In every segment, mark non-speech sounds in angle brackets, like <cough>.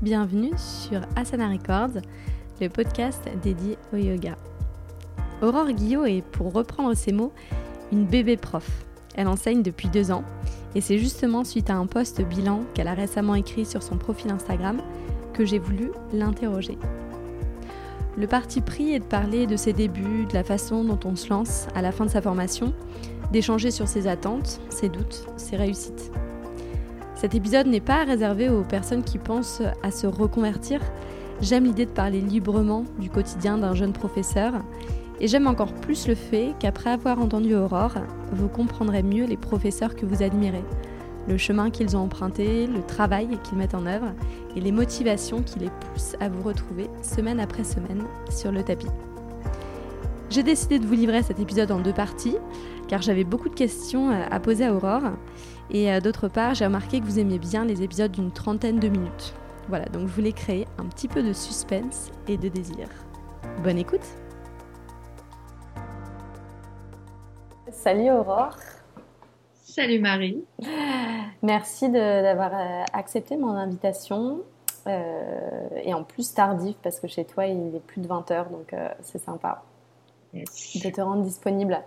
bienvenue sur Asana Records, le podcast dédié au yoga. Aurore Guillot est, pour reprendre ses mots, une bébé prof. Elle enseigne depuis deux ans et c'est justement suite à un post bilan qu'elle a récemment écrit sur son profil Instagram que j'ai voulu l'interroger. Le parti pris est de parler de ses débuts, de la façon dont on se lance à la fin de sa formation, d'échanger sur ses attentes, ses doutes, ses réussites. Cet épisode n'est pas réservé aux personnes qui pensent à se reconvertir. J'aime l'idée de parler librement du quotidien d'un jeune professeur et j'aime encore plus le fait qu'après avoir entendu Aurore, vous comprendrez mieux les professeurs que vous admirez, le chemin qu'ils ont emprunté, le travail qu'ils mettent en œuvre et les motivations qui les poussent à vous retrouver semaine après semaine sur le tapis. J'ai décidé de vous livrer cet épisode en deux parties car j'avais beaucoup de questions à poser à Aurore et euh, d'autre part, j'ai remarqué que vous aimiez bien les épisodes d'une trentaine de minutes. Voilà, donc je voulais créer un petit peu de suspense et de désir. Bonne écoute Salut Aurore Salut Marie Merci d'avoir euh, accepté mon invitation. Euh, et en plus tardif parce que chez toi il est plus de 20h donc c'est sympa de te rendre disponible.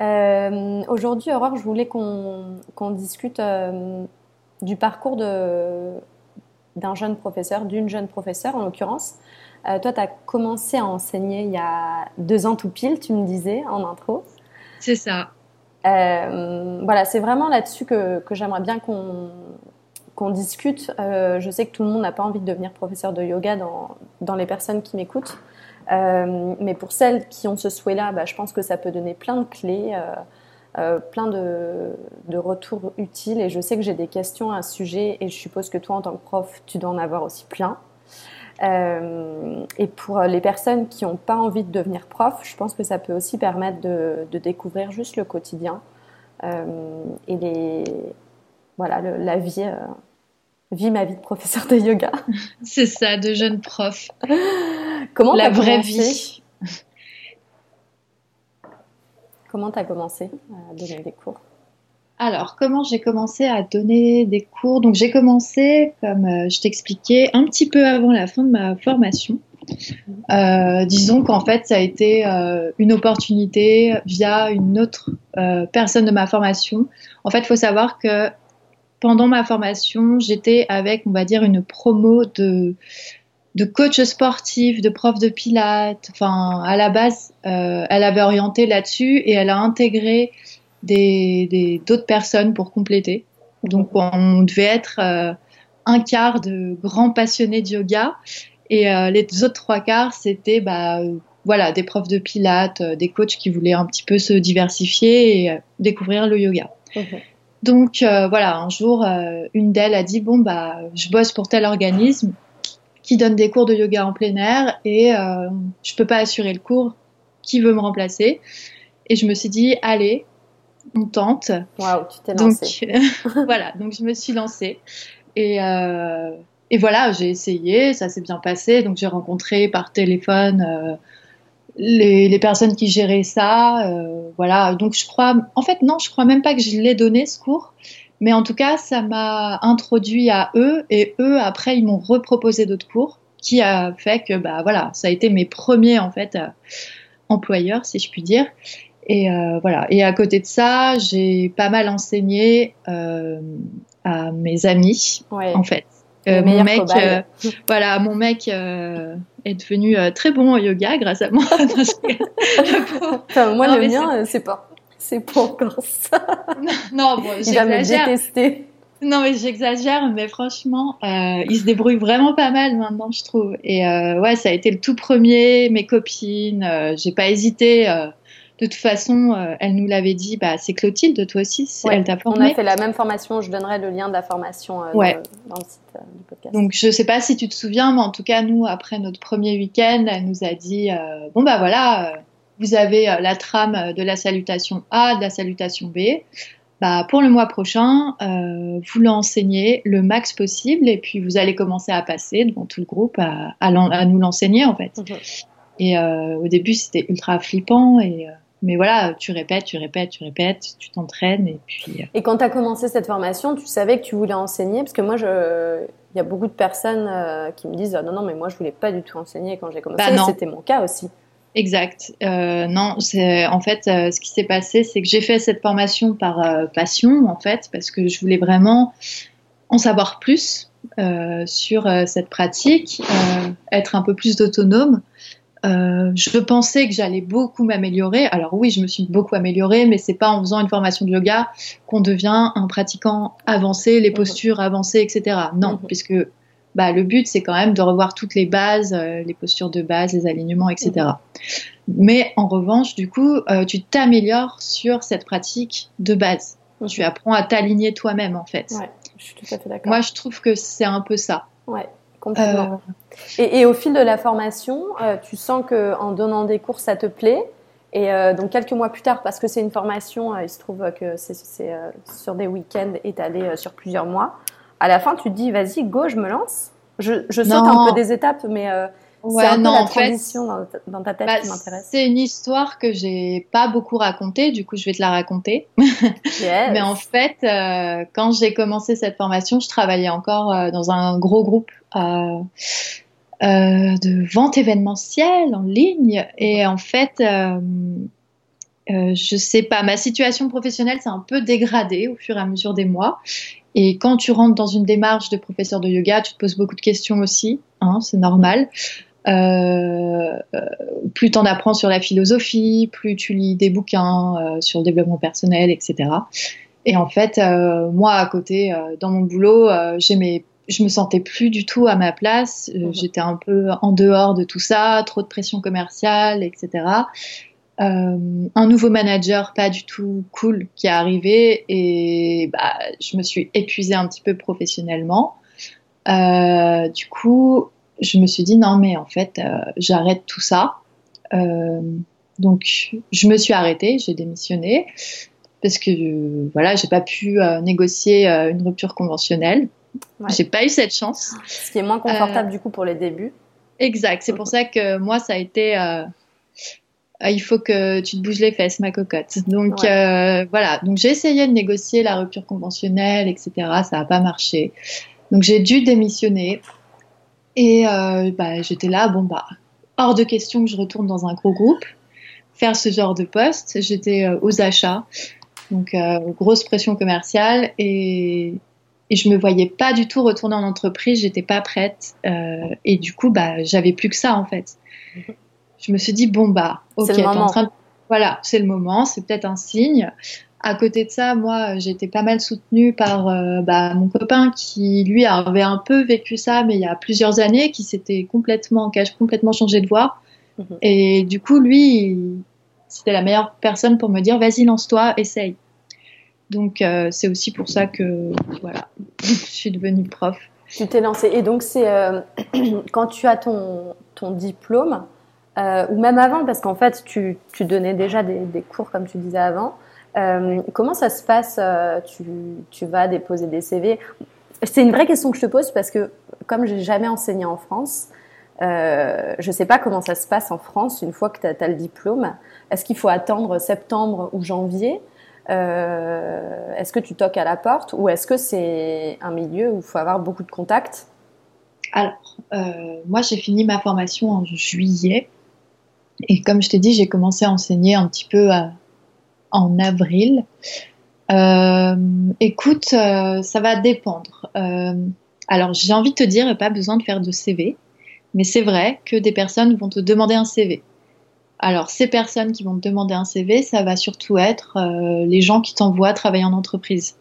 Euh, aujourd'hui, Aurore, je voulais qu'on discute euh, du parcours d'un jeune professeur, d'une jeune professeure en l'occurrence. Euh, toi, tu as commencé à enseigner il y a deux ans tout pile, tu me disais en intro. C'est ça. voilà, c'est vraiment là-dessus que, que j'aimerais bien qu'on qu'on discute. je sais que tout le monde n'a pas envie de devenir professeur de yoga dans, dans les personnes qui m'écoutent. Euh, mais pour celles qui ont ce souhait-là, bah, je pense que ça peut donner plein de clés, euh, euh, plein de, de, retours utiles. Et je sais que j'ai des questions à ce sujet et je suppose que toi, en tant que prof, tu dois en avoir aussi plein. et pour les personnes qui n'ont pas envie de devenir prof, je pense que ça peut aussi permettre de, de découvrir juste le quotidien et les, voilà, la vie vie ma vie de professeur de yoga. <laughs> C'est ça, de jeune prof. <laughs> Comment la vraie vie <laughs> Comment tu as commencé à donner des cours alors, comment j'ai commencé à donner des cours? Donc, j'ai commencé, comme euh, je t'expliquais, un petit peu avant la fin de ma formation. Euh, disons qu'en fait, ça a été euh, une opportunité via une autre personne de ma formation. En fait, il faut savoir que pendant ma formation, j'étais avec, on va dire, une promo de, de coach sportif, de prof de pilates. Enfin, à la base, euh, elle avait orienté là-dessus et elle a intégré des, d'autres personnes pour compléter. Donc, on devait être euh, un quart de grands passionnés de yoga et euh, les autres trois quarts, c'était bah, voilà, des profs de pilates, des coachs qui voulaient un petit peu se diversifier et découvrir le yoga. Donc euh, voilà, un jour, euh, une d'elles a dit bon bah je bosse pour tel organisme qui donne des cours de yoga en plein air et euh, je peux pas assurer le cours. Qui veut me remplacer? Et je me suis dit allez, on tente. Waouh, tu t'es lancée. Donc <laughs> voilà, donc je me suis lancée et et voilà, j'ai essayé, ça s'est bien passé. Donc j'ai rencontré par téléphone les, personnes qui géraient ça. Euh, voilà, donc je crois, en fait, non, je crois même pas que je l'ai donné ce cours. Mais en tout cas, ça m'a introduit à eux et eux, après, ils m'ont reproposé d'autres cours qui a fait que, bah voilà, ça a été mes premiers, en fait, euh, employeurs, si je puis dire. Et euh, voilà. Et à côté de ça, j'ai pas mal enseigné à mes amis, en fait. mon mec, voilà, mon mec est devenu euh, très bon en yoga grâce à moi. <laughs> moi, le mien, euh, c'est pas. C'est pas <laughs> encore ça? Non, bon, il va me détester. Non, mais j'exagère, mais franchement, euh, il se débrouille vraiment pas mal maintenant, je trouve. Et euh, ouais, ça a été le tout premier, mes copines, euh, j'ai pas hésité. De toute façon, elle nous l'avait dit, bah, c'est Clotilde, toi aussi, elle t'a formé. On a fait la même formation, je donnerai le lien de la formation dans, le site du podcast. Donc je sais pas si tu te souviens, mais en tout cas, nous, après notre premier week-end, elle nous a dit, bon bah voilà, vous avez la trame de la salutation A, de la salutation B. Bah, pour le mois prochain, vous l'enseignez le max possible et puis vous allez commencer à passer devant tout le groupe à, à, nous l'enseigner en fait. Et au début, c'était ultra flippant et mais voilà, tu répètes, tu répètes, tu répètes, tu t'entraînes et puis. Euh. Et quand tu as commencé cette formation, tu savais que tu voulais enseigner? Parce que moi, je... il y a beaucoup de personnes euh, qui me disent ah, non, non, mais moi, je voulais pas du tout enseigner quand j'ai commencé. Bah, C'était mon cas aussi. Exact. Euh, non, c'est en fait ce qui s'est passé, c'est que j'ai fait cette formation par passion, en fait, parce que je voulais vraiment en savoir plus sur cette pratique, être un peu plus autonome. Euh, je pensais que j'allais beaucoup m'améliorer. Alors oui, je me suis beaucoup améliorée, mais c'est pas en faisant une formation de yoga qu'on devient un pratiquant avancé, les mhm. postures avancées, etc. Non, mhm. puisque bah, le but c'est quand même de revoir toutes les bases, euh, les postures de base, les alignements, etc. Mhm. Mais en revanche, du coup, euh, tu t'améliores sur cette pratique de base. Tu apprends à t'aligner toi-même en fait. Ouais, je suis tout à fait d'accord. Moi, je trouve que c'est un peu ça. Ouais. Complètement. Euh, et, au fil de la formation, tu sens que en donnant des cours, ça te plaît. Et euh, donc quelques mois plus tard, parce que c'est une formation, il se trouve que c'est sur des week-ends étalés sur plusieurs mois. À la fin, tu te dis, vas-y, go, je me lance. Je, je saute un peu des étapes, mais c'est un peu la transition dans, ta tête bah, qui m'intéresse. C'est une histoire que j'ai pas beaucoup racontée, du coup je vais te la raconter. <laughs> Mais en fait, quand j'ai commencé cette formation, je travaillais encore dans un gros groupe euh, euh, de vente événementielle en ligne. Et en fait, euh, je sais pas, ma situation professionnelle s'est un peu dégradée au fur et à mesure des mois. Et quand tu rentres dans une démarche de professeur de yoga, tu te poses beaucoup de questions aussi, hein, c'est normal. Euh, plus tu en apprends sur la philosophie, plus tu lis des bouquins sur le développement personnel, etc. Et en fait, moi, à côté, dans mon boulot, j'aimais je me sentais plus du tout à ma place. Euh, mhm. J'étais un peu en dehors de tout ça, trop de pression commerciale, etc. Euh, un nouveau manager pas du tout cool qui est arrivé et bah, je me suis épuisée un petit peu professionnellement. Euh, du coup, je me suis dit non mais en fait j'arrête tout ça. donc je me suis arrêtée, j'ai démissionné parce que voilà j'ai pas pu négocier une rupture conventionnelle. J'ai pas eu cette chance. Ce qui est moins confortable euh, du coup pour les débuts. Exact. C'est pour ça que moi, ça a été. Euh, il faut que tu te bouges les fesses, ma cocotte. Donc euh, voilà. Donc j'ai essayé de négocier la rupture conventionnelle, etc. Ça n'a pas marché. Donc j'ai dû démissionner. Et bah, j'étais là, bon bah, hors de question que je retourne dans un gros groupe, faire ce genre de poste. J'étais aux achats, donc grosse pression commerciale et et je me voyais pas du tout retourner en entreprise, j'étais pas prête. Euh, et du coup, bah, j'avais plus que ça en fait. Je me suis dit bon bah, ok, en train voilà, c'est le moment, c'est peut-être un signe. À côté de ça, moi, j'étais pas mal soutenue par euh, bah, mon copain qui, lui, avait un peu vécu ça, mais il y a plusieurs années, qui s'était complètement, qui a complètement changé de voie. Mhm. Et du coup, lui, c'était la meilleure personne pour me dire, vas-y, lance-toi, essaye. Donc euh, c'est aussi pour ça que voilà, <laughs> je suis devenue prof. Tu t'es lancée. Et donc c'est euh, <clears throat> quand tu as ton, ton diplôme, euh, ou même avant, parce qu'en fait tu, tu, donnais déjà des, des, cours comme tu disais avant. comment ça se passe tu, tu, vas déposer des CV C'est une vraie question que je te pose parce que comme j'ai jamais enseigné en France, je ne sais pas comment ça se passe en France une fois que tu as, le diplôme. Est-ce qu'il faut attendre septembre ou janvier? Euh, est-ce que tu toques à la porte? Ou est-ce que c'est un milieu où il faut avoir beaucoup de contacts? Alors, euh, moi j'ai fini ma formation en juillet et comme je t'ai dit, j'ai commencé à enseigner un petit peu euh, en avril. écoute, ça va dépendre. alors j'ai envie de te dire, pas besoin de faire de CV, mais c'est vrai que des personnes vont te demander un CV. Alors, ces personnes qui vont te demander un CV, ça va surtout être euh, les gens qui t'envoient travailler en entreprise.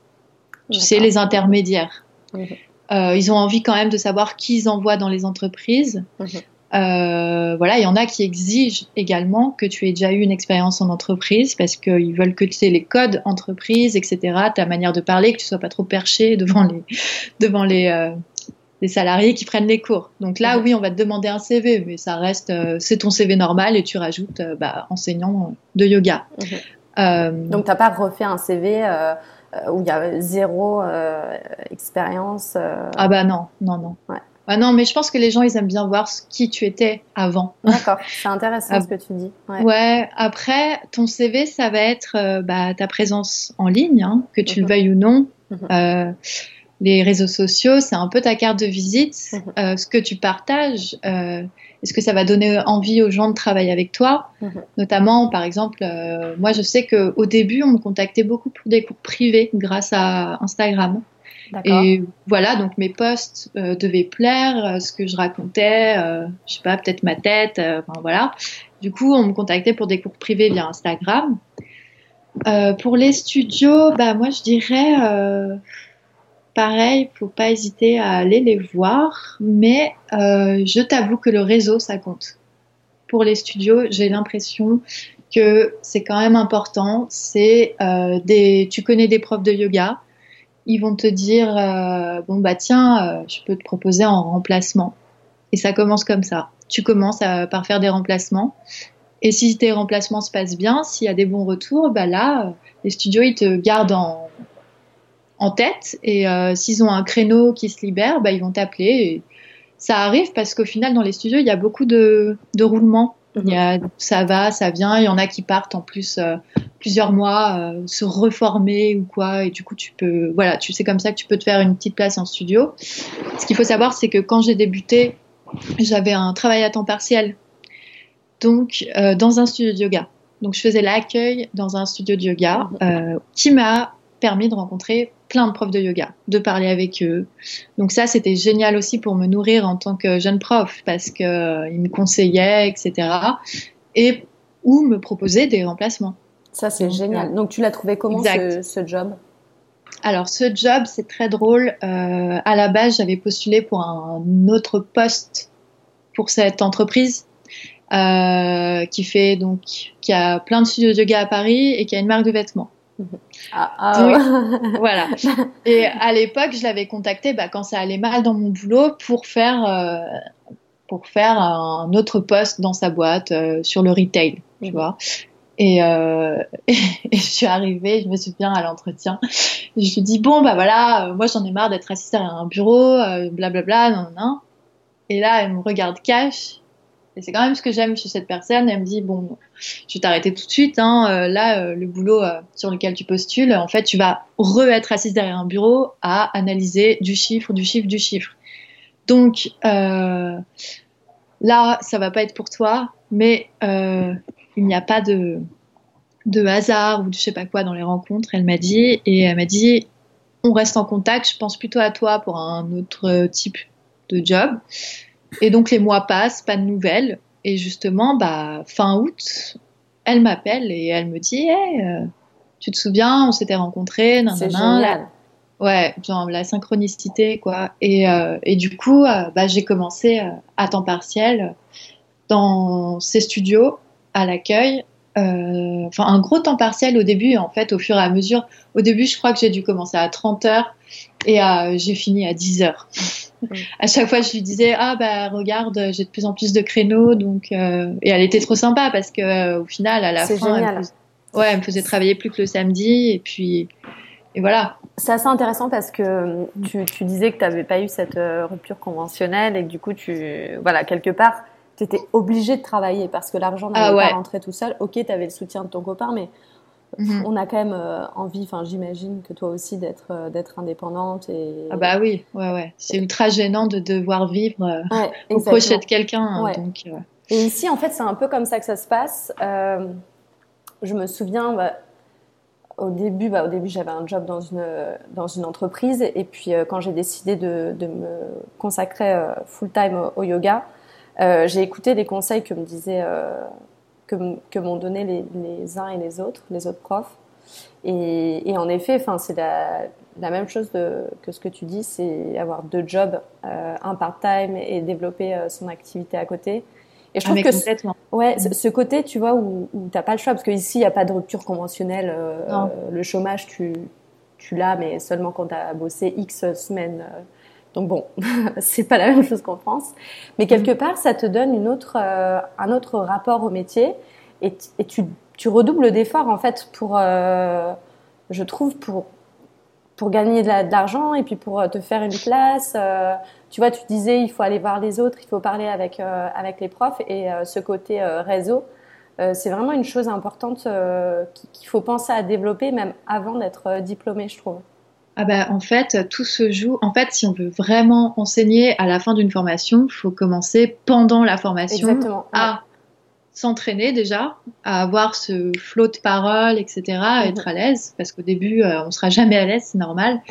Tu sais, les intermédiaires. Mhm. Euh, ils ont envie quand même de savoir qui ils envoient dans les entreprises. Mhm. Euh, voilà, il y en a qui exigent également que tu aies déjà eu une expérience en entreprise parce qu'ils veulent que tu aies les codes entreprise, etc., ta manière de parler, que tu sois pas trop perché <laughs> devant les, devant les, des salariés qui prennent les cours. Donc là, oui, on va te demander un CV, mais ça reste, euh, c'est ton CV normal et tu rajoutes euh, bah, enseignant de yoga. Euh, Donc, tu n'as pas refait un CV où il y a zéro expérience Ah bah non, non, non. Ah non, mais je pense que les gens, ils aiment bien voir qui tu étais avant. D'accord, <laughs> c'est intéressant ce que tu dis. Ouais. après, ton CV, ça va être euh, bah, ta présence en ligne, hein, que tu le mhm. veuilles ou non. Mhm. Euh, les réseaux sociaux, c'est un peu ta carte de visite. Mhm. Euh, ce que tu partages, est-ce que ça va donner envie aux gens de travailler avec toi? Notamment, par exemple, moi, je sais qu'au début, on me contactait beaucoup pour des cours privés grâce à Instagram. Et voilà, donc mes posts euh, devaient plaire, euh, ce que je racontais, euh, je sais pas, peut-être ma tête, enfin voilà. Du coup, on me contactait pour des cours privés via Instagram. pour les studios, bah moi je dirais pareil, faut pas hésiter à aller les voir, mais je t'avoue que le réseau ça compte. Pour les studios, j'ai l'impression que c'est quand même important. C'est des, tu connais des profs de yoga, ils vont te dire euh, bon bah tiens, euh, je peux te proposer en remplacement. Et ça commence comme ça. Tu commences par faire des remplacements. Et si tes remplacements se passent bien, s'il y a des bons retours, bah là, euh, les studios ils te gardent en, en tête. Et s'ils ont un créneau qui se libère, bah ils vont t'appeler. Ça arrive parce qu'au final, dans les studios, il y a beaucoup de, de roulements. Il y a, ça va, ça vient. Il y en a qui partent en plus euh, plusieurs mois euh, se reformer ou quoi. Et du coup, tu peux, voilà, tu sais comme ça que tu peux te faire une petite place en studio. Ce qu'il faut savoir, c'est que quand j'ai débuté, j'avais un travail à temps partiel, donc euh, dans un studio de yoga. Donc je faisais l'accueil dans un studio de yoga qui m'a permis de rencontrer plein de profs de yoga, de parler avec eux. Donc ça, c'était génial aussi pour me nourrir en tant que jeune prof parce qu'ils euh, me conseillaient, etc. Et ou me proposaient des remplacements. Ça, c'est génial. Donc tu l'as trouvé comment ce, job? Alors ce job, c'est très drôle. Euh, à la base, j'avais postulé pour un autre poste pour cette entreprise euh, qui fait donc qui a plein de studios de yoga à Paris et qui a une marque de vêtements. <laughs> Ah, ah. <laughs> voilà. Et à l'époque, je l'avais contacté bah, quand ça allait mal dans mon boulot pour faire, euh, pour faire un autre poste dans sa boîte euh, sur le retail, tu mhm. vois. Et, euh, <laughs> et, je suis arrivée, je me souviens à l'entretien, je lui dis bon bah voilà, moi j'en ai marre d'être assise à un bureau, blablabla, non non. Et là elle me regarde cash et c'est quand même ce que j'aime chez cette personne. Elle me dit bon, je vais t'arrêter tout de suite. Hein. Euh, là, euh, le boulot euh, sur lequel tu postules, en fait, tu vas re-être assise derrière un bureau à analyser du chiffre, du chiffre, du chiffre. Donc là, ça va pas être pour toi, mais il n'y a pas de de hasard ou de je sais pas quoi dans les rencontres. Elle m'a dit et elle m'a dit on reste en contact. Je pense plutôt à toi pour un autre type de job. Et donc les mois passent, pas de nouvelles. Et justement, bah, fin août, elle m'appelle et elle me dit hey, euh, Tu te souviens, on s'était rencontrés. C'est génial. Ouais, genre la synchronicité, quoi. Et, euh, et du coup, euh, bah, j'ai commencé à temps partiel dans ces studios à l'accueil. Enfin, un gros temps partiel au début, en fait, au fur et à mesure. Au début, je crois que j'ai dû commencer à 30 heures et j'ai fini à 10 heures. à chaque fois, je lui disais ah bah regarde, j'ai de plus en plus de créneaux, donc euh, et elle était trop sympa parce que euh, au final, à la fin, elle me, faisait, ouais, elle me faisait travailler plus que le samedi et puis et voilà. C'est assez intéressant parce que tu, tu disais que tu n'avais pas eu cette euh, rupture conventionnelle et que du coup, tu voilà quelque part, tu étais obligé de travailler parce que l'argent n'allait ah pas rentrer tout seul. Ok, tu avais le soutien de ton copain, mais Mhm. On a quand même euh, envie, enfin j'imagine que toi aussi d'être euh, d'être indépendante et ah bah oui, ouais ouais, c'est ultra gênant de devoir vivre euh, au crochet de quelqu'un. Hein, donc, Et ici en fait c'est un peu comme ça que ça se passe. je me souviens bah, au début, bah, au début j'avais un job dans une dans une entreprise et puis quand j'ai décidé de, de, me consacrer full time au, yoga, j'ai écouté des conseils que me disait que, m'ont donné les, uns et les autres, les autres profs. Et, en effet, enfin, c'est la, même chose que ce que tu dis, c'est avoir deux jobs, euh, un part-time et développer euh, son activité à côté. Et je ah, trouve que ouais, ce côté, tu vois, où, où t'as pas le choix, parce qu'ici, il n'y a pas de rupture conventionnelle. Euh, le chômage, tu, tu l'as, mais seulement quand tu as bossé X semaines donc bon, <laughs> c'est pas la même chose qu'en France, mais quelque mm. part, ça te donne une autre, euh, un autre rapport au métier et, tu, tu, redoubles d'efforts en fait pour, euh, je trouve, pour pour gagner de l'argent et puis pour te faire une place. tu vois, tu disais, il faut aller voir les autres, il faut parler avec, avec les profs et ce côté réseau. c'est vraiment une chose importante qu'il faut penser à développer même avant d'être diplômé, je trouve. Ah bah, en fait, tout se joue. En fait, si on veut vraiment enseigner à la fin d'une formation, il faut commencer pendant la formation à s'entraîner déjà, à avoir ce flot de paroles, etc., à mhm. être à l'aise, parce qu'au début, euh, on sera jamais à l'aise, c'est normal,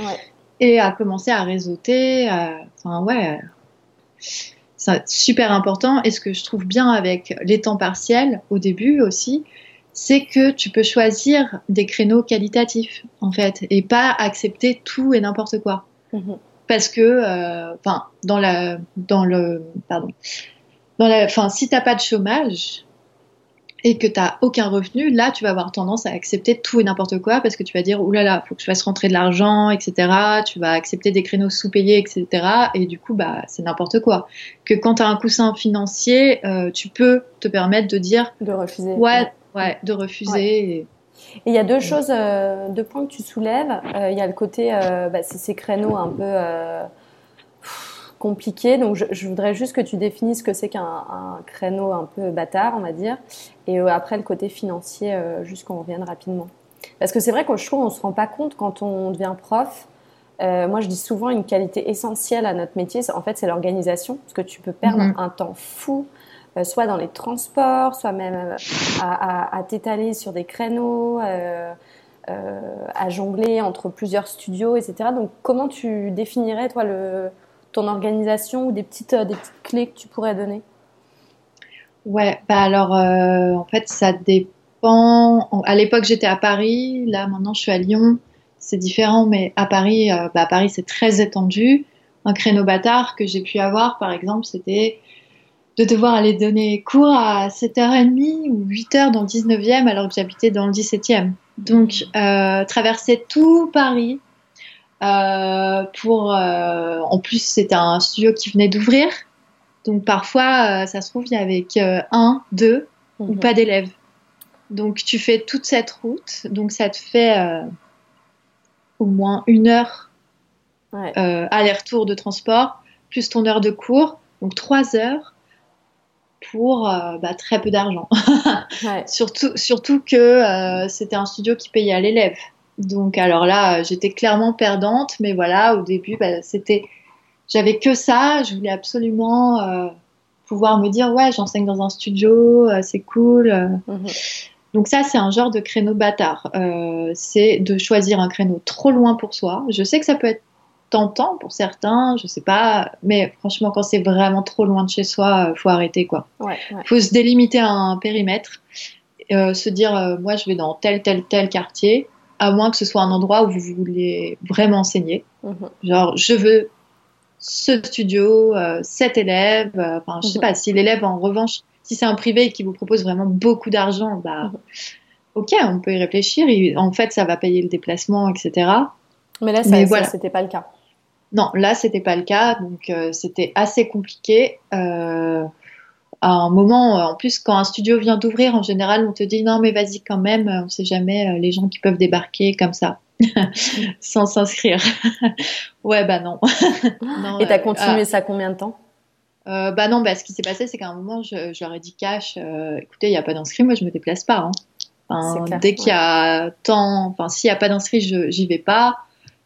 et à commencer à réseauter. Enfin, ouais, c'est super important. Et ce que je trouve bien avec les temps partiels, au début aussi, c'est que tu peux choisir des créneaux qualitatifs, en fait, et pas accepter tout et n'importe quoi. Mhm. Parce que, euh, enfin, dans la, dans le, pardon, dans la, enfin, si t'as pas de chômage et que t'as aucun revenu, là, tu vas avoir tendance à accepter tout et n'importe quoi parce que tu vas dire, oulala, là là, faut que je fasse rentrer de l'argent, etc. Tu vas accepter des créneaux sous-payés, etc. Et du coup, bah, c'est n'importe quoi. Que quand t'as un coussin financier, euh, tu peux te permettre de dire, de refuser. Ouais ouais, de refuser. Et... il y a deux choses, euh, deux points que tu soulèves. Euh, il y a le côté, euh, bah, c'est ces créneaux un peu compliqués. Donc, je, voudrais juste que tu définisses ce que c'est qu'un créneau un peu bâtard, on va dire. Et après, le côté financier, juste qu'on revienne rapidement. Parce que c'est vrai qu'on je trouve, on se rend pas compte quand on devient prof. moi, je dis souvent une qualité essentielle à notre métier, en fait, c'est l'organisation, parce que tu peux perdre mm-hmm. un temps fou euh, soit dans les transports, soit même euh, à, t'étaler sur des créneaux, euh, à jongler entre plusieurs studios, etc. Donc, comment tu définirais, toi, ton organisation ou des petites, des petites clés que tu pourrais donner? Ouais, bah alors, en fait, ça dépend. À l'époque, j'étais à Paris. Là, maintenant, je suis à Lyon. C'est différent, mais à Paris, bah, à Paris, c'est très étendu. Un créneau bâtard que j'ai pu avoir, par exemple, c'était de devoir aller donner cours à 7h30 ou 8h dans le 19e alors que j'habitais dans le 17e. Donc, euh, traverser tout Paris euh, pour... Euh, en plus, c'était un studio qui venait d'ouvrir. Donc, parfois, ça se trouve, il y avait un, deux ou mhm. pas d'élèves. Donc, tu fais toute cette route. Donc, ça te fait au moins une heure aller-retour de transport, plus ton heure de cours. Donc, trois heures pour euh, bah, très peu d'argent. <laughs> surtout, surtout que euh, c'était un studio qui payait à l'élève. Donc alors là, j'étais clairement perdante, mais voilà, au début, bah, c'était, j'avais que ça. Je voulais absolument euh, pouvoir me dire ouais, j'enseigne dans un studio, c'est cool. Mhm. Donc ça, c'est un genre de créneau bâtard. c'est de choisir un créneau trop loin pour soi. Je sais que ça peut être tentant pour certains, je sais pas, mais franchement, quand c'est vraiment trop loin de chez soi, euh, faut arrêter quoi. Ouais, Faut se délimiter un périmètre, euh, se dire, euh, moi, je vais dans tel, tel, tel quartier, à moins que ce soit un endroit où vous voulez vraiment enseigner. Mhm. Genre, je veux ce studio, cet élève, enfin, je sais mhm. pas, si l'élève, en revanche, si c'est un privé qui vous propose vraiment beaucoup d'argent, bah, mhm. ok, on peut y réfléchir. en fait, ça va payer le déplacement, etc. Mais là, ça, voilà. c'était pas le cas. Non, là, c'était pas le cas, donc euh, c'était assez compliqué. Euh, à un moment, euh, en plus, quand un studio vient d'ouvrir, en général, on te dit non, mais vas-y quand même, on sait jamais les gens qui peuvent débarquer comme ça. <laughs> sans s'inscrire. <laughs> ouais, bah non. <laughs> non Et t'as continué ah. ça combien de temps? Bah non, bah, ce qui s'est passé, c'est qu'à un moment, je, leur ai dit cash, écoutez, il n'y a pas d'inscrit, moi je me déplace pas. Hein. dès qu'il y a tant, enfin, s'il n'y a pas d'inscrit, j'y vais pas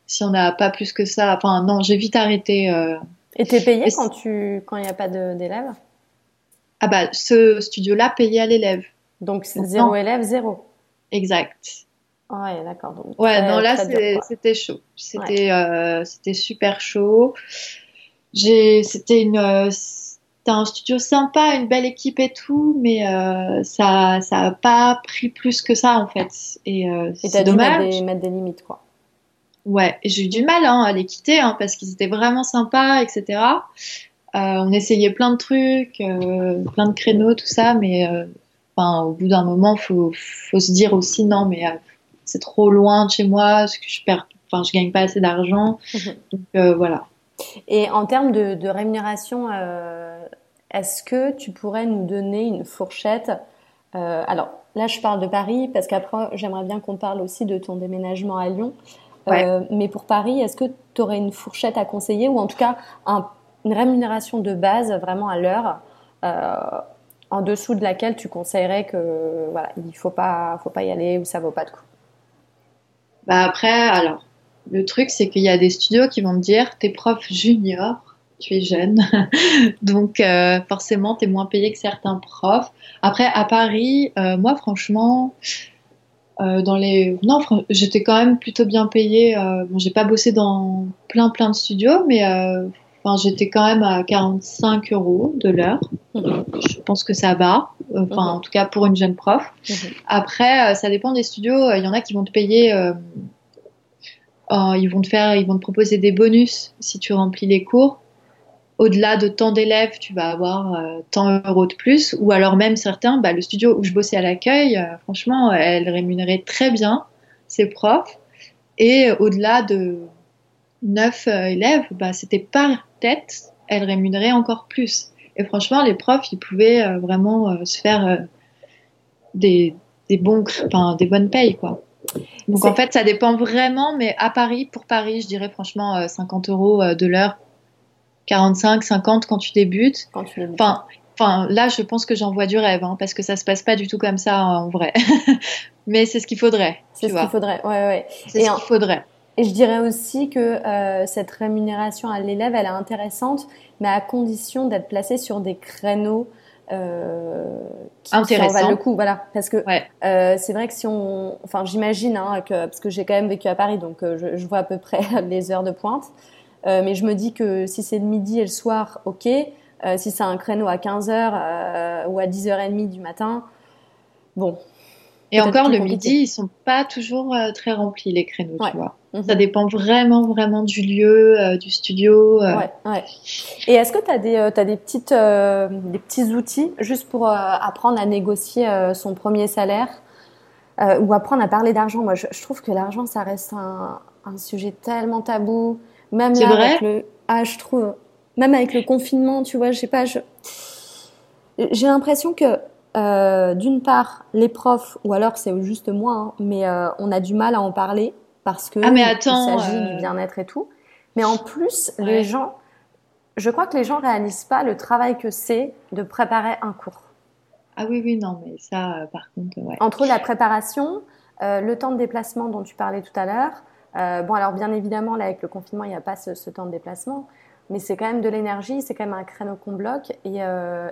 si on n'a pas plus que ça. Enfin, non, j'ai vite arrêté. Euh... Et t'es payé quand tu quand il n'y a pas d'élèves? Ah bah, ce studio-là payait à l'élève. Donc, c'est zéro élève, zéro. Exact. Ouais, d'accord. Ouais, non, là, c'était chaud. C'était euh, c'était super chaud. J'ai, c'était une, euh, un studio sympa, une belle équipe et tout, mais euh, ça, ça a pas pris plus que ça en fait. Et, euh, c'est dommage. Mettre des, mettre des limites, quoi. Ouais, j'ai eu du mal hein, à les quitter hein, parce qu'ils étaient vraiment sympas, etc. Euh, on essayait plein de trucs, euh, plein de créneaux, tout ça, mais euh, enfin, au bout d'un moment, faut, faut se dire aussi non, mais c'est trop loin de chez moi, parce que je perds, enfin, je gagne pas assez d'argent, mhm. donc voilà. Et en termes de, de rémunération, est-ce que tu pourrais nous donner une fourchette Alors là, je parle de Paris parce qu'après, j'aimerais bien qu'on parle aussi de ton déménagement à Lyon. Mais pour Paris, est-ce que tu aurais une fourchette à conseiller ou en tout cas une rémunération de base vraiment à l'heure en dessous de laquelle tu conseillerais que voilà, il faut pas, faut pas y aller ou ça vaut pas de coup? Bah après, alors, le truc c'est qu'il y a des studios qui vont me dire, t'es prof junior, tu es jeune, <laughs> donc euh, forcément t'es moins payé que certains profs. Après, à Paris, euh, moi franchement, euh, dans les, non, j'étais quand même plutôt bien payée. bon, j'ai pas bossé dans plein plein de studios, mais j'étais quand même à 45 euros de l'heure. Mhm. Je pense que ça va. Enfin, mhm. en tout cas pour une jeune prof. Mhm. Après, euh, ça dépend des studios. Il y en a qui vont te payer. Euh, ils vont te faire, ils vont te proposer des bonus si tu remplis les cours. Au-delà de tant d'élèves, tu vas avoir euh, tant euros de plus. Ou alors même certains, bah, le studio où je bossais à l'accueil, franchement, elle rémunérait très bien ses profs. Et au-delà de 9 élèves, bah, c'était pas tête, elle rémunérait encore plus. Et franchement, les profs, ils pouvaient euh, vraiment euh, se faire euh, des, des, bons, des bonnes payes, quoi. Donc en fait, ça dépend vraiment, mais à Paris, pour Paris, je dirais franchement 50 euros de l'heure, 45, 50 quand tu débutes. Quand tu Enfin, enfin, là, je pense que j'envoie du rêve, hein, parce que ça se passe pas du tout comme ça en vrai. <laughs> mais c'est ce qu'il faudrait. C'est ce qu'il faudrait, ouais, ouais. C'est ce qu'il faudrait. Et je dirais aussi que euh, cette rémunération à l'élève, elle est intéressante, mais à condition d'être placée sur des créneaux euh, qui, qui en valent le coup. Voilà, parce que euh, c'est vrai que si on, enfin, j'imagine hein, que parce que j'ai quand même vécu à Paris, donc euh, je, je, vois à peu près <laughs> les heures de pointe. Euh, mais je me dis que si c'est le midi et le soir, ok. Euh, si c'est un créneau à 15 h ou à 10h30 du matin, bon, et encore le midi, ils sont pas toujours euh, très remplis les créneaux, tu vois. Mhm. Ça dépend vraiment, vraiment du lieu, euh, du studio. Euh. Ouais, ouais. Et est-ce que tu as des, as des petites, des petits outils juste pour apprendre à négocier son premier salaire ou apprendre à parler d'argent? Moi, je, trouve que l'argent, ça reste un, un, sujet tellement tabou. Même là, vrai avec le, ah, je trouve, même avec le confinement, tu vois, je sais pas, je, j'ai l'impression que euh, d'une part, les profs, ou alors c'est juste moi, hein, mais euh, on a du mal à en parler parce que ah, mais attends, il s'agit du euh, bien-être et tout. Mais en plus, les gens, je crois que les gens réalisent pas le travail que c'est de préparer un cours. Ah oui, oui, non, mais ça, par contre, ouais. Entre la préparation, le temps de déplacement dont tu parlais tout à l'heure. Bon, alors bien évidemment, là, avec le confinement, il n'y a pas ce, temps de déplacement, mais c'est quand même de l'énergie, c'est quand même un créneau qu'on bloque. Et,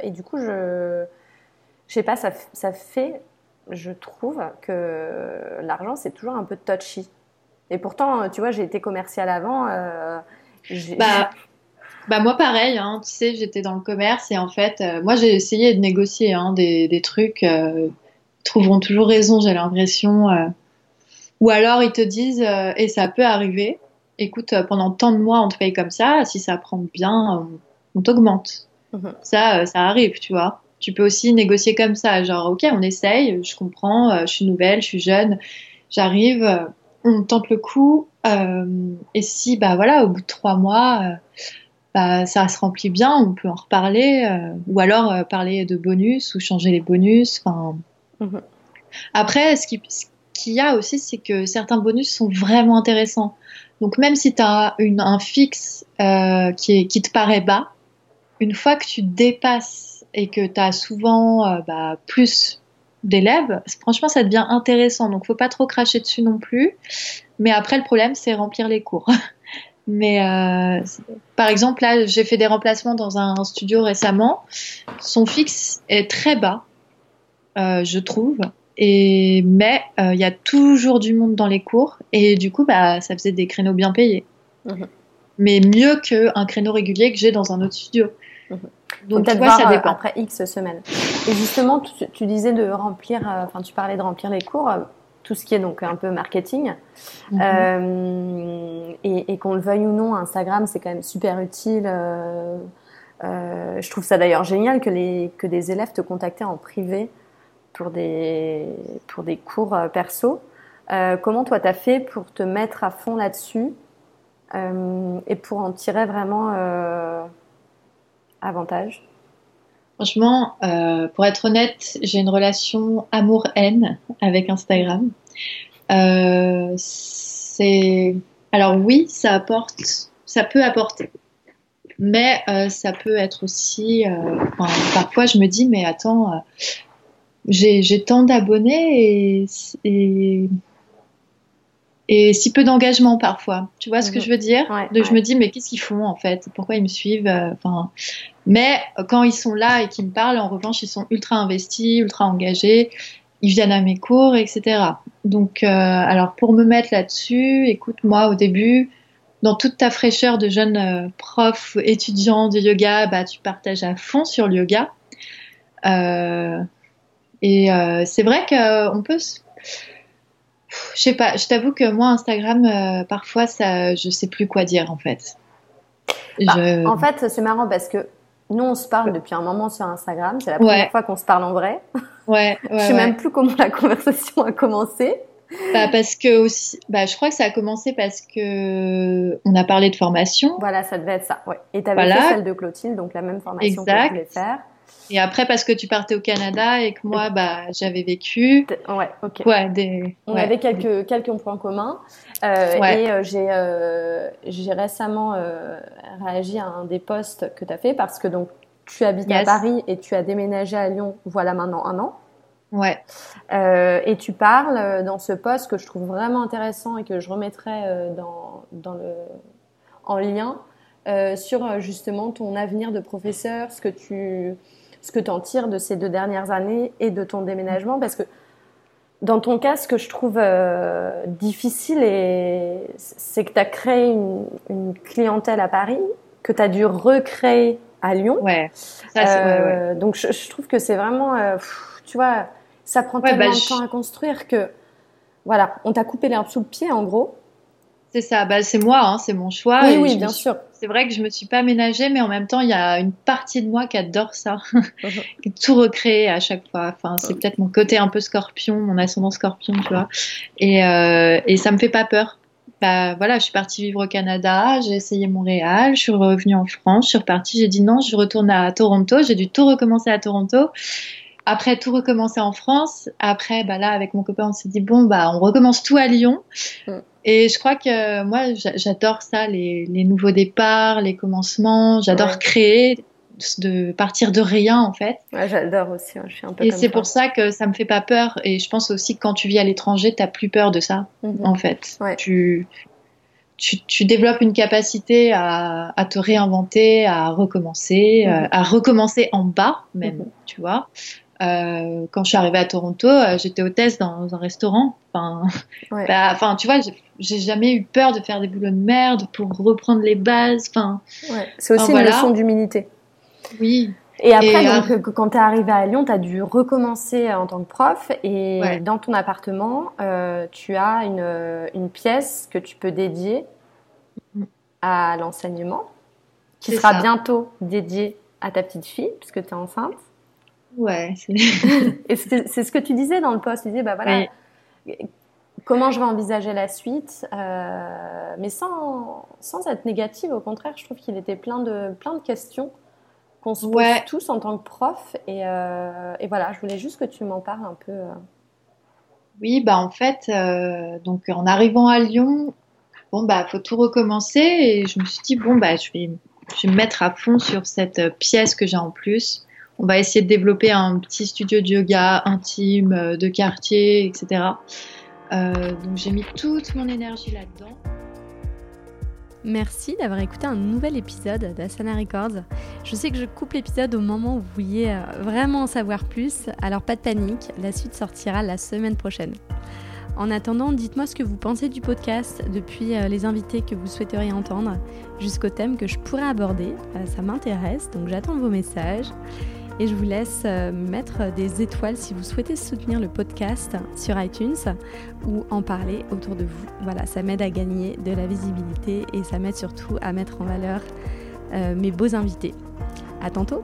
et du coup, je je sais pas, ça, ça fait, je trouve que l'argent, c'est toujours un peu touchy. Et pourtant, tu vois, j'ai été commerciale avant. Euh, bah, bah, moi, pareil, hein, tu sais, j'étais dans le commerce et en fait, euh, moi, j'ai essayé de négocier hein, des, des, trucs. Euh, trouveront toujours raison, j'ai l'impression. Euh. Ou alors, ils te disent, et ça peut arriver, écoute, pendant tant de mois, on te paye comme ça, si ça prend bien, on, t'augmente. Mhm. Ça, ça arrive, tu vois tu peux aussi négocier comme ça, genre ok, on essaye, je comprends, euh, je suis nouvelle, je suis jeune, j'arrive, euh, on tente le coup, euh, et si bah voilà, au bout de trois mois, bah, ça se remplit bien, on peut en reparler, ou alors parler de bonus ou changer les bonus. Enfin, mhm. après, ce qu'il y a aussi, c'est que certains bonus sont vraiment intéressants. Donc même si tu as un fixe qui, qui te paraît bas, une fois que tu dépasses et que tu as souvent euh, bah, plus d'élèves, franchement, ça devient intéressant. Donc, faut pas trop cracher dessus non plus. Mais après, le problème, c'est remplir les cours. <laughs> Mais euh, par exemple, là, j'ai fait des remplacements dans un studio récemment. Son fixe est très bas, euh, je trouve. Et mais il y a toujours du monde dans les cours et du coup, bah, ça faisait des créneaux bien payés. Mhm. Mais mieux qu'un créneau régulier que j'ai dans un autre studio. Mhm. Donc, tu vois, ça dépend. après X semaines. Et justement, tu, disais de remplir, euh, enfin, tu parlais de remplir les cours, euh, tout ce qui est donc un peu marketing. Mhm. Euh, et, qu'on le veuille ou non, Instagram, c'est quand même super utile. je trouve ça d'ailleurs génial que, les, que des élèves te contactaient en privé pour des, pour des cours perso. comment toi, tu as fait pour te mettre à fond là-dessus et pour en tirer vraiment avantage? Franchement, euh, pour être honnête, j'ai une relation amour-haine avec Instagram. Euh. Alors oui, ça apporte, ça peut apporter. Mais euh, ça peut être aussi. Euh, parfois, je me dis, mais attends, euh, j'ai tant d'abonnés et, et, et, si peu d'engagement parfois. Tu vois ce que mhm. je veux dire? Je me dis, mais qu'est-ce qu'ils font en fait? Pourquoi ils me suivent? Enfin, Mais quand ils sont là et qu'ils me parlent, en revanche, ils sont ultra investis, ultra engagés ils viennent à mes cours, etc. Donc, euh, alors pour me mettre là-dessus, écoute, moi au début, dans toute ta fraîcheur de jeune euh, prof, étudiant de yoga, bah, tu partages à fond sur le yoga. Euh, et c'est vrai qu'on peut. Je sais pas, je t'avoue que moi, Instagram, parfois, ça, je sais plus quoi dire en fait. Bah, en fait, c'est marrant parce que nous, on se parle depuis un moment sur Instagram. C'est la première fois qu'on se parle en vrai. Ouais. <laughs> ouais je sais même plus comment la conversation a commencé. Bah parce que aussi, bah je crois que ça a commencé parce que on a parlé de formation. Voilà, ça devait être ça. Ouais. Et tu avais fait celle de Clotilde, donc la même formation exact. que je voulais faire. Et après parce que tu partais au Canada et que moi bah j'avais vécu. Ouais, ok. Ouais, des. On avait quelques quelques points communs. Euh, Et euh, j'ai euh, j'ai récemment réagi à un des posts que tu as fait parce que donc tu habites à Paris et tu as déménagé à Lyon, voilà maintenant un an. Ouais. Et tu parles dans ce post que je trouve vraiment intéressant et que je remettrai dans, dans le, en lien euh, sur justement ton avenir de professeur, ce que tu ce que en tires de ces deux dernières années et de ton déménagement, parce que dans ton cas, ce que je trouve difficile, c'est que tu as créé une, une, clientèle à Paris, que tu as dû recréer à Lyon. Ouais. Euh, donc je, trouve que c'est vraiment, euh, tu vois, ça prend tellement bah, de temps à construire que, voilà, on t'a coupé l'herbe sous le pied en gros. C'est ça, bah, c'est moi, hein, c'est mon choix. Oui, oui, bien sûr. C'est vrai que je me suis pas aménagée, mais en même temps, il y a une partie de moi qui adore ça, <laughs> tout recréer à chaque fois. Enfin, c'est peut-être mon côté un peu scorpion, mon ascendant scorpion, tu vois. Et, euh, et ça me fait pas peur. Bah, voilà, je suis partie vivre au Canada, j'ai essayé Montréal, je suis revenue en France, je suis repartie, j'ai dit non, je retourne à Toronto, j'ai dû tout recommencer à Toronto. Après, tout recommencer en France. Après, bah là, avec mon copain, on s'est dit bon, bah, on recommence tout à Lyon. Mm. Et je crois que moi, j'adore ça, les, nouveaux départs, les commencements. J'adore créer, de partir de rien en fait. Ouais, j'adore aussi, je suis un peu Et c'est pour ça que ça me fait pas peur et je pense aussi que quand tu vis à l'étranger, tu n'as plus peur de ça mhm. en fait. Tu, tu, développes une capacité à, à te réinventer, à recommencer, mhm. euh, à recommencer en bas même, mhm. tu vois. Euh, quand je suis arrivée à Toronto, euh, j'étais hôtesse dans un restaurant. Enfin, bah, enfin, tu vois, j'ai jamais eu peur de faire des boulots de merde pour reprendre les bases. Enfin, c'est aussi une leçon d'humilité. Oui. Et après, donc, euh, quand tu es arrivé à Lyon, tu as dû recommencer en tant que prof. Et dans ton appartement, tu as une, une, pièce que tu peux dédier mm. à l'enseignement, qui sera bientôt dédiée à ta petite fille, puisque tu es enceinte. Ouais. <laughs> et c'est ce que tu disais dans le post. Tu disais, bah voilà, comment je vais envisager la suite, euh, mais sans, sans être négative. Au contraire, je trouve qu'il était plein de, plein de questions qu'on se pose tous en tant que prof. Euh, et, voilà, je voulais juste que tu m'en parles un peu. Euh. Oui, bah en fait, euh, donc en arrivant à Lyon, bon bah faut tout recommencer et je me suis dit bon bah je vais, je vais me mettre à fond sur cette pièce que j'ai en plus. On va essayer de développer un petit studio de yoga intime, de quartier, etc. donc j'ai mis toute mon énergie là-dedans. Merci d'avoir écouté un nouvel épisode d'Asana Records. Je sais que je coupe l'épisode au moment où vous vouliez euh, vraiment en savoir plus, alors pas de panique, la suite sortira la semaine prochaine. En attendant, dites-moi ce que vous pensez du podcast, depuis euh, les invités que vous souhaiteriez entendre, jusqu'au thème que je pourrais aborder. Euh, ça m'intéresse, donc j'attends vos messages. Et je vous laisse euh, mettre des étoiles si vous souhaitez soutenir le podcast sur iTunes ou en parler autour de vous. Voilà, ça m'aide à gagner de la visibilité et ça m'aide surtout à mettre en valeur euh, mes beaux invités. À tantôt!